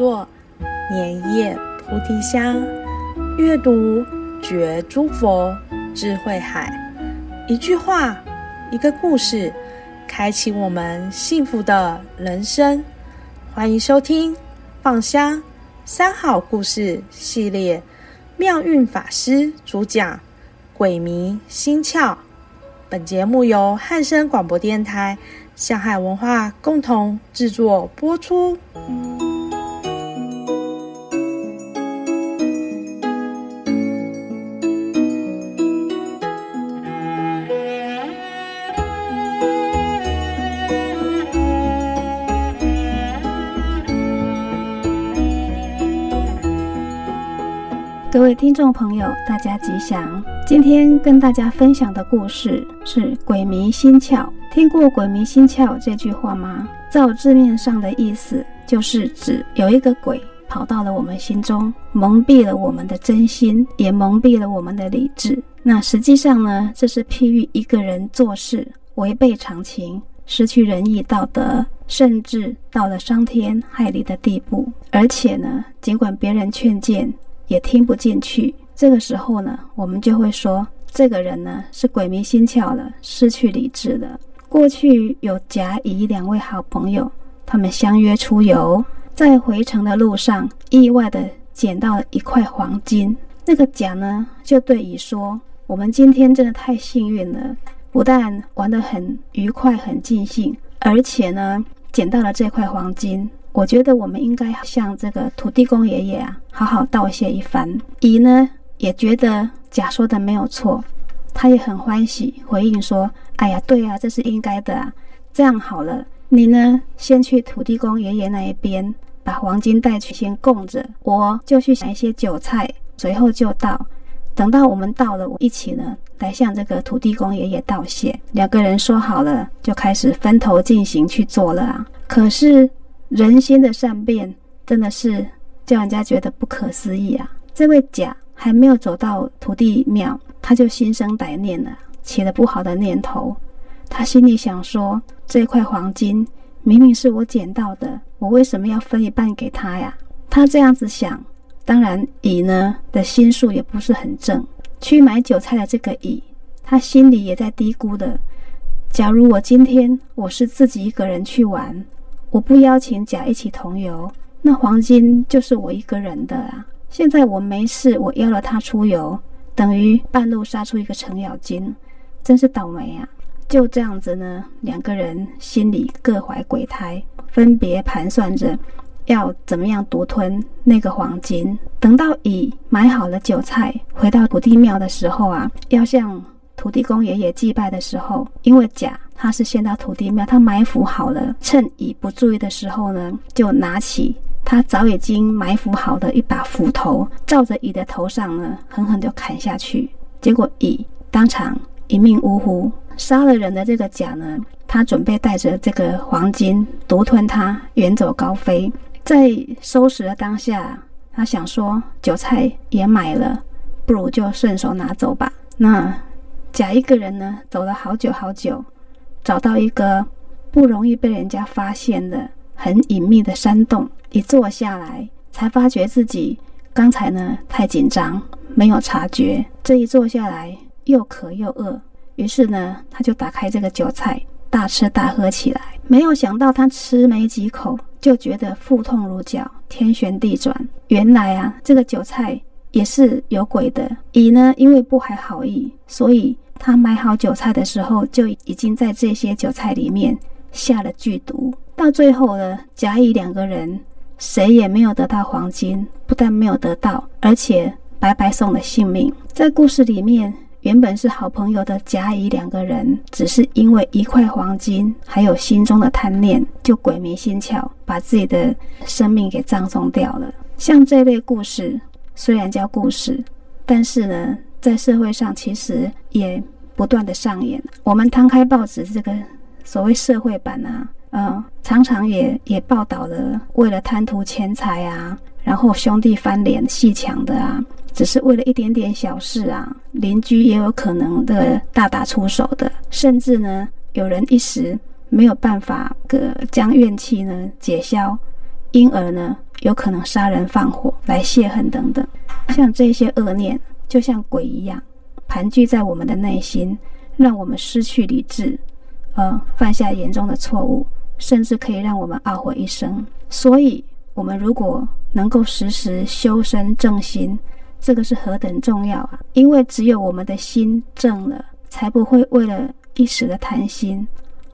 作，莲叶菩提香，阅读觉诸佛智慧海。一句话，一个故事，开启我们幸福的人生。欢迎收听《放香三好故事》系列，妙韵法师主讲《鬼迷心窍》。本节目由汉声广播电台、香海文化共同制作播出。各位听众朋友，大家吉祥。今天跟大家分享的故事是“鬼迷心窍”。听过“鬼迷心窍”这句话吗？照字面上的意思，就是指有一个鬼跑到了我们心中，蒙蔽了我们的真心，也蒙蔽了我们的理智。那实际上呢，这是譬喻一个人做事违背常情，失去仁义道德，甚至到了伤天害理的地步。而且呢，尽管别人劝谏，也听不进去，这个时候呢，我们就会说这个人呢是鬼迷心窍了，失去理智了。过去有甲乙两位好朋友，他们相约出游，在回程的路上，意外的捡到了一块黄金。那个甲呢，就对乙说：“我们今天真的太幸运了，不但玩得很愉快、很尽兴，而且呢，捡到了这块黄金。”我觉得我们应该向这个土地公爷爷啊，好好道谢一番。乙呢也觉得甲说的没有错，他也很欢喜，回应说：“哎呀，对啊，这是应该的啊。这样好了，你呢先去土地公爷爷那一边把黄金带去，先供着。我就去买一些酒菜，随后就到。等到我们到了，我一起呢来向这个土地公爷爷道谢。两个人说好了，就开始分头进行去做了啊。可是。人心的善变真的是叫人家觉得不可思议啊！这位甲还没有走到土地庙，他就心生歹念了，起了不好的念头。他心里想说：这块黄金明明是我捡到的，我为什么要分一半给他呀？他这样子想，当然乙呢的心术也不是很正。去买韭菜的这个乙，他心里也在嘀咕的：假如我今天我是自己一个人去玩。我不邀请甲一起同游，那黄金就是我一个人的啊。现在我没事，我邀了他出游，等于半路杀出一个程咬金，真是倒霉啊！就这样子呢，两个人心里各怀鬼胎，分别盘算着要怎么样独吞那个黄金。等到乙买好了酒菜，回到土地庙的时候啊，要向土地公爷爷祭拜的时候，因为甲。他是先到土地庙，他埋伏好了，趁乙不注意的时候呢，就拿起他早已经埋伏好的一把斧头，照着乙的头上呢，狠狠就砍下去。结果乙当场一命呜呼。杀了人的这个甲呢，他准备带着这个黄金独吞它，远走高飞。在收拾的当下，他想说韭菜也买了，不如就顺手拿走吧。那甲一个人呢，走了好久好久。找到一个不容易被人家发现的很隐秘的山洞，一坐下来，才发觉自己刚才呢太紧张，没有察觉。这一坐下来，又渴又饿，于是呢，他就打开这个酒菜，大吃大喝起来。没有想到，他吃没几口，就觉得腹痛如绞，天旋地转。原来啊，这个酒菜也是有鬼的。乙呢，因为不怀好意，所以。他买好酒菜的时候，就已经在这些酒菜里面下了剧毒。到最后呢，甲乙两个人谁也没有得到黄金，不但没有得到，而且白白送了性命。在故事里面，原本是好朋友的甲乙两个人，只是因为一块黄金，还有心中的贪念，就鬼迷心窍，把自己的生命给葬送掉了。像这类故事，虽然叫故事，但是呢。在社会上，其实也不断的上演。我们摊开报纸，这个所谓社会版啊，呃，常常也也报道了为了贪图钱财啊，然后兄弟翻脸鬩墙的啊，只是为了一点点小事啊，邻居也有可能的大打出手的，甚至呢，有人一时没有办法个将怨气呢解消，因而呢有可能杀人放火来泄恨等等。像这些恶念，就像鬼一样，盘踞在我们的内心，让我们失去理智，呃，犯下严重的错误，甚至可以让我们懊悔一生。所以，我们如果能够时时修身正心，这个是何等重要啊！因为只有我们的心正了，才不会为了一时的贪心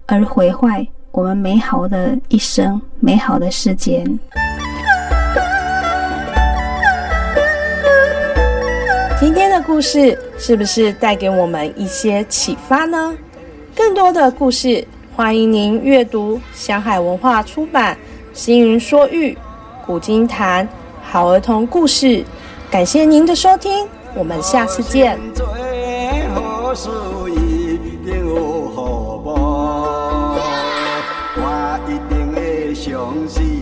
而毁坏我们美好的一生、美好的世间。的故事是不是带给我们一些启发呢？更多的故事，欢迎您阅读小海文化出版《星云说玉古今谈好儿童故事》。感谢您的收听，我们下次见。相信。